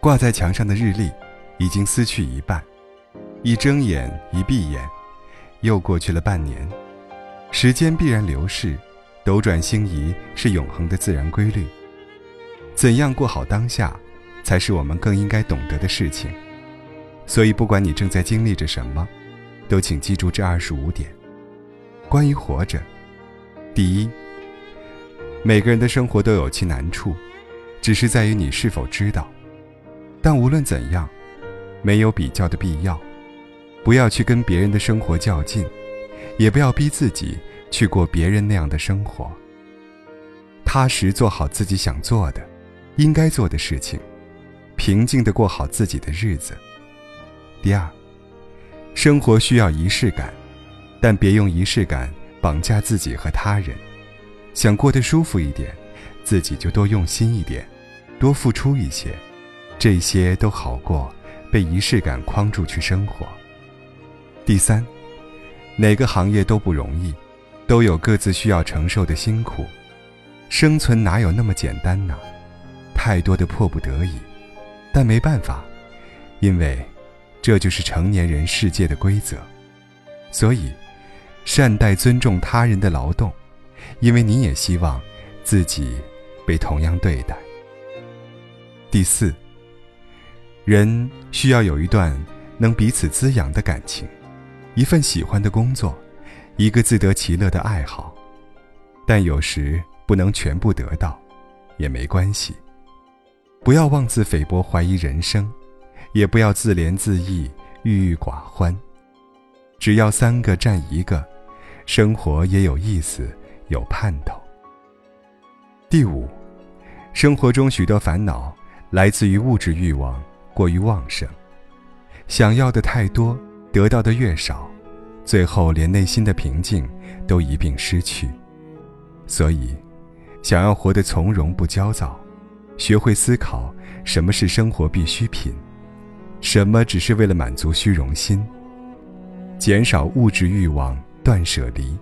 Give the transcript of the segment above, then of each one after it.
挂在墙上的日历已经撕去一半，一睁眼一闭眼，又过去了半年。时间必然流逝，斗转星移是永恒的自然规律。怎样过好当下，才是我们更应该懂得的事情。所以，不管你正在经历着什么，都请记住这二十五点。关于活着，第一，每个人的生活都有其难处，只是在于你是否知道。但无论怎样，没有比较的必要，不要去跟别人的生活较劲，也不要逼自己去过别人那样的生活。踏实做好自己想做的、应该做的事情，平静的过好自己的日子。第二，生活需要仪式感，但别用仪式感绑架自己和他人。想过得舒服一点，自己就多用心一点，多付出一些，这些都好过被仪式感框住去生活。第三，哪个行业都不容易，都有各自需要承受的辛苦，生存哪有那么简单呢？太多的迫不得已，但没办法，因为。这就是成年人世界的规则，所以，善待、尊重他人的劳动，因为你也希望自己被同样对待。第四，人需要有一段能彼此滋养的感情，一份喜欢的工作，一个自得其乐的爱好，但有时不能全部得到，也没关系，不要妄自菲薄，怀疑人生。也不要自怜自艾、郁郁寡欢，只要三个占一个，生活也有意思、有盼头。第五，生活中许多烦恼来自于物质欲望过于旺盛，想要的太多，得到的越少，最后连内心的平静都一并失去。所以，想要活得从容不焦躁，学会思考什么是生活必需品。什么只是为了满足虚荣心？减少物质欲望，断舍离，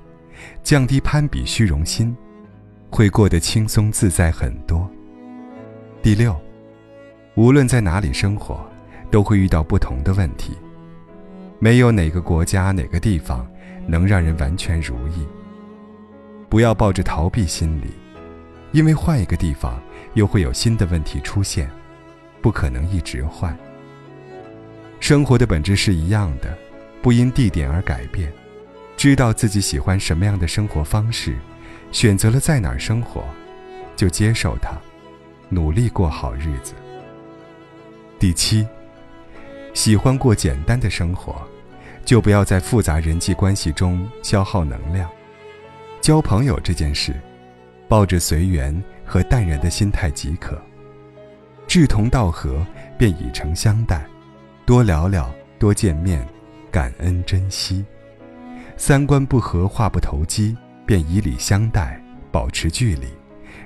降低攀比虚荣心，会过得轻松自在很多。第六，无论在哪里生活，都会遇到不同的问题，没有哪个国家、哪个地方能让人完全如意。不要抱着逃避心理，因为换一个地方又会有新的问题出现，不可能一直换。生活的本质是一样的，不因地点而改变。知道自己喜欢什么样的生活方式，选择了在哪儿生活，就接受它，努力过好日子。第七，喜欢过简单的生活，就不要在复杂人际关系中消耗能量。交朋友这件事，抱着随缘和淡然的心态即可。志同道合，便以诚相待。多聊聊，多见面，感恩珍惜；三观不合，话不投机，便以礼相待，保持距离，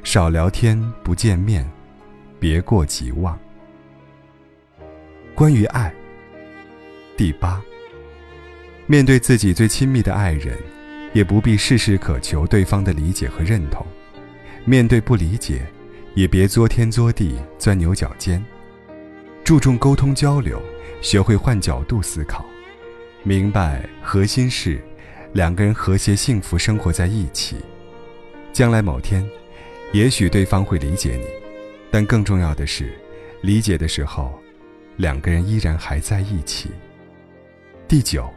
少聊天，不见面，别过即忘。关于爱，第八，面对自己最亲密的爱人，也不必事事渴求对方的理解和认同；面对不理解，也别作天作地，钻牛角尖。注重沟通交流。学会换角度思考，明白核心是两个人和谐幸福生活在一起。将来某天，也许对方会理解你，但更重要的是，理解的时候，两个人依然还在一起。第九，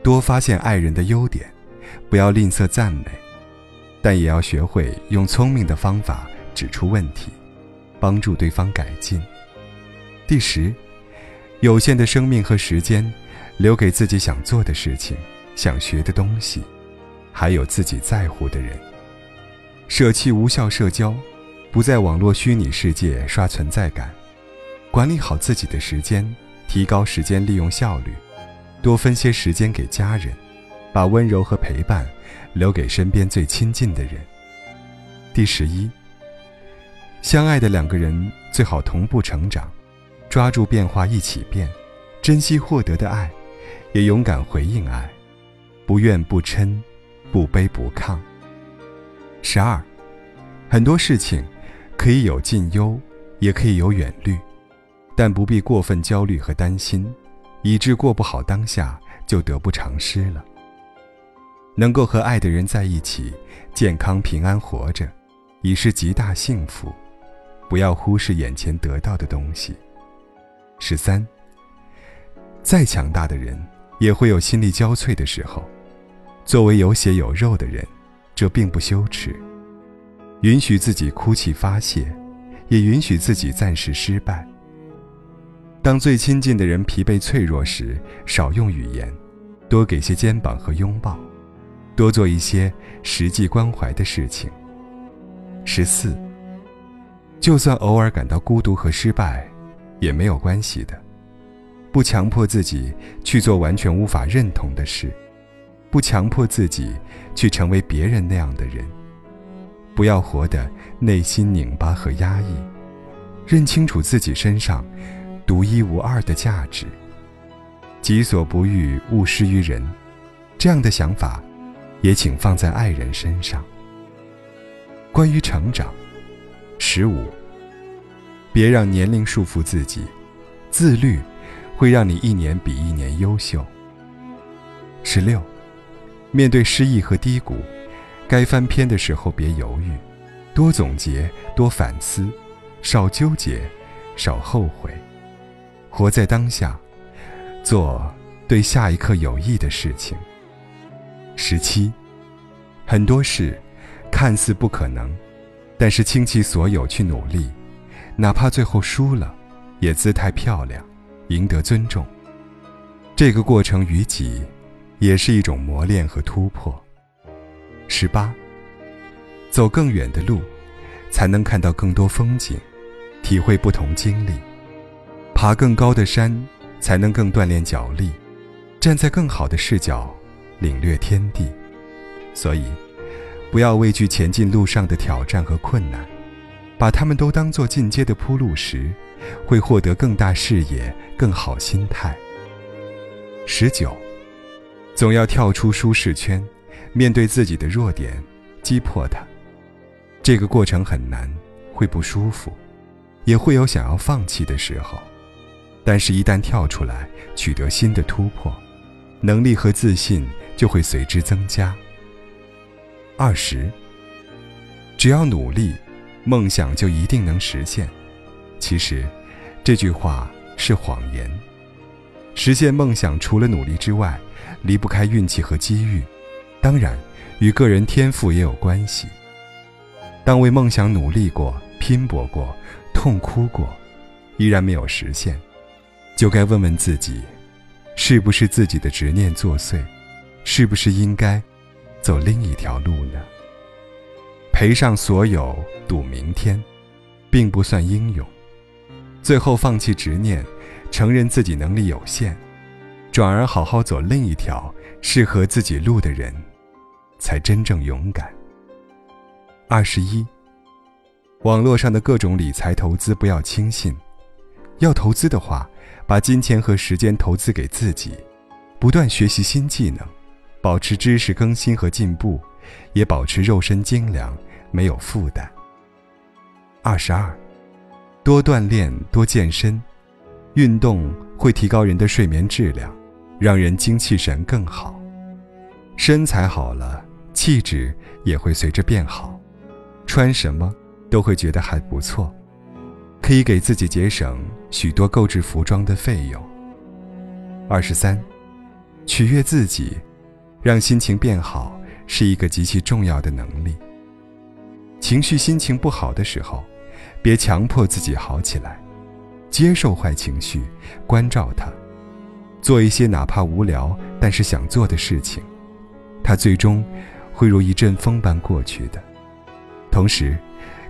多发现爱人的优点，不要吝啬赞美，但也要学会用聪明的方法指出问题，帮助对方改进。第十。有限的生命和时间，留给自己想做的事情、想学的东西，还有自己在乎的人。舍弃无效社交，不在网络虚拟世界刷存在感，管理好自己的时间，提高时间利用效率，多分些时间给家人，把温柔和陪伴留给身边最亲近的人。第十一，相爱的两个人最好同步成长。抓住变化一起变，珍惜获得的爱，也勇敢回应爱，不怨不嗔，不卑不亢。十二，很多事情可以有近忧，也可以有远虑，但不必过分焦虑和担心，以致过不好当下就得不偿失了。能够和爱的人在一起，健康平安活着，已是极大幸福。不要忽视眼前得到的东西。十三。再强大的人，也会有心力交瘁的时候。作为有血有肉的人，这并不羞耻。允许自己哭泣发泄，也允许自己暂时失败。当最亲近的人疲惫脆弱时，少用语言，多给些肩膀和拥抱，多做一些实际关怀的事情。十四，就算偶尔感到孤独和失败，也没有关系的。不强迫自己去做完全无法认同的事，不强迫自己去成为别人那样的人。不要活得内心拧巴和压抑，认清楚自己身上独一无二的价值。己所不欲，勿施于人。这样的想法，也请放在爱人身上。关于成长，十五，别让年龄束缚自己，自律会让你一年比一年优秀。十六，面对失意和低谷。该翻篇的时候，别犹豫，多总结，多反思，少纠结，少后悔，活在当下，做对下一刻有益的事情。十七，很多事看似不可能，但是倾其所有去努力，哪怕最后输了，也姿态漂亮，赢得尊重。这个过程于己，也是一种磨练和突破。十八，走更远的路，才能看到更多风景，体会不同经历；爬更高的山，才能更锻炼脚力，站在更好的视角，领略天地。所以，不要畏惧前进路上的挑战和困难，把他们都当作进阶的铺路石，会获得更大视野、更好心态。十九，总要跳出舒适圈。面对自己的弱点，击破它，这个过程很难，会不舒服，也会有想要放弃的时候。但是，一旦跳出来，取得新的突破，能力和自信就会随之增加。二十，只要努力，梦想就一定能实现。其实，这句话是谎言。实现梦想除了努力之外，离不开运气和机遇。当然，与个人天赋也有关系。当为梦想努力过、拼搏过、痛哭过，依然没有实现，就该问问自己，是不是自己的执念作祟，是不是应该走另一条路呢？赔上所有赌明天，并不算英勇。最后放弃执念，承认自己能力有限，转而好好走另一条适合自己路的人。才真正勇敢。二十一，网络上的各种理财投资不要轻信，要投资的话，把金钱和时间投资给自己，不断学习新技能，保持知识更新和进步，也保持肉身精良，没有负担。二十二，多锻炼，多健身，运动会提高人的睡眠质量，让人精气神更好，身材好了。气质也会随着变好，穿什么都会觉得还不错，可以给自己节省许多购置服装的费用。二十三，取悦自己，让心情变好是一个极其重要的能力。情绪心情不好的时候，别强迫自己好起来，接受坏情绪，关照它，做一些哪怕无聊但是想做的事情，它最终。会如一阵风般过去的。同时，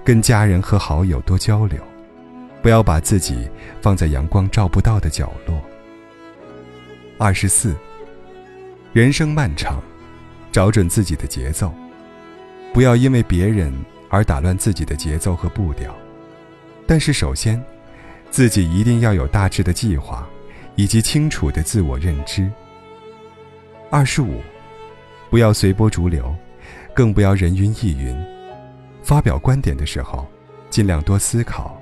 跟家人和好友多交流，不要把自己放在阳光照不到的角落。二十四，人生漫长，找准自己的节奏，不要因为别人而打乱自己的节奏和步调。但是，首先，自己一定要有大致的计划，以及清楚的自我认知。二十五。不要随波逐流，更不要人云亦云。发表观点的时候，尽量多思考，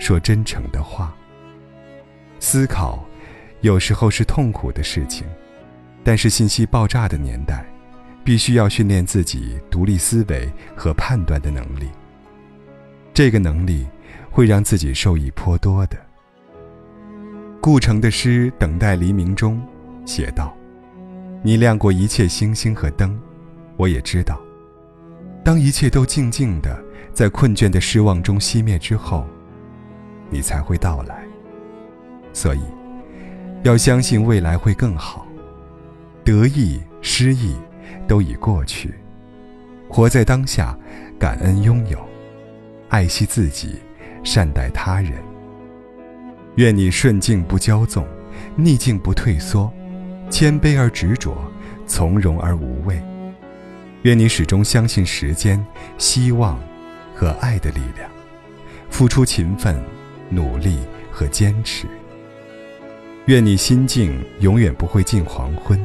说真诚的话。思考，有时候是痛苦的事情，但是信息爆炸的年代，必须要训练自己独立思维和判断的能力。这个能力会让自己受益颇多的。顾城的诗《等待黎明》中写道：“你亮过一切星星和灯，我也知道，当一切都静静的在困倦的失望中熄灭之后，你才会到来。所以，要相信未来会更好。得意失意都已过去，活在当下，感恩拥有，爱惜自己，善待他人。”愿你顺境不骄纵，逆境不退缩，谦卑而执着，从容而无畏。愿你始终相信时间、希望和爱的力量，付出勤奋、努力和坚持。愿你心境永远不会近黄昏，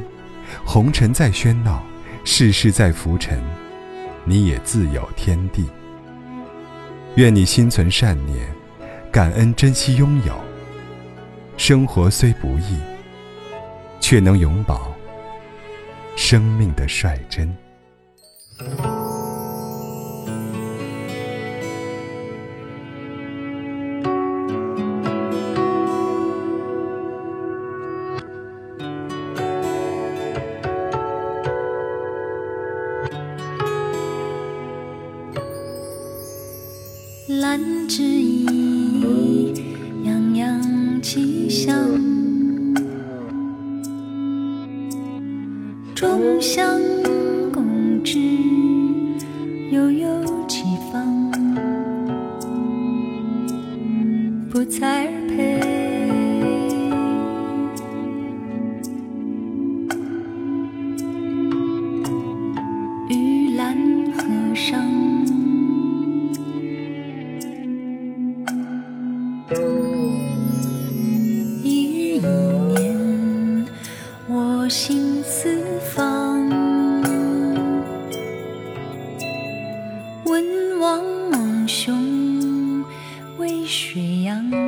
红尘再喧闹，世事再浮沉，你也自有天地。愿你心存善念，感恩珍惜拥有。生活虽不易，却能永葆生命的率真。在陪，玉兰和尚，一日一年，我行四方，文王梦兄。渭水泱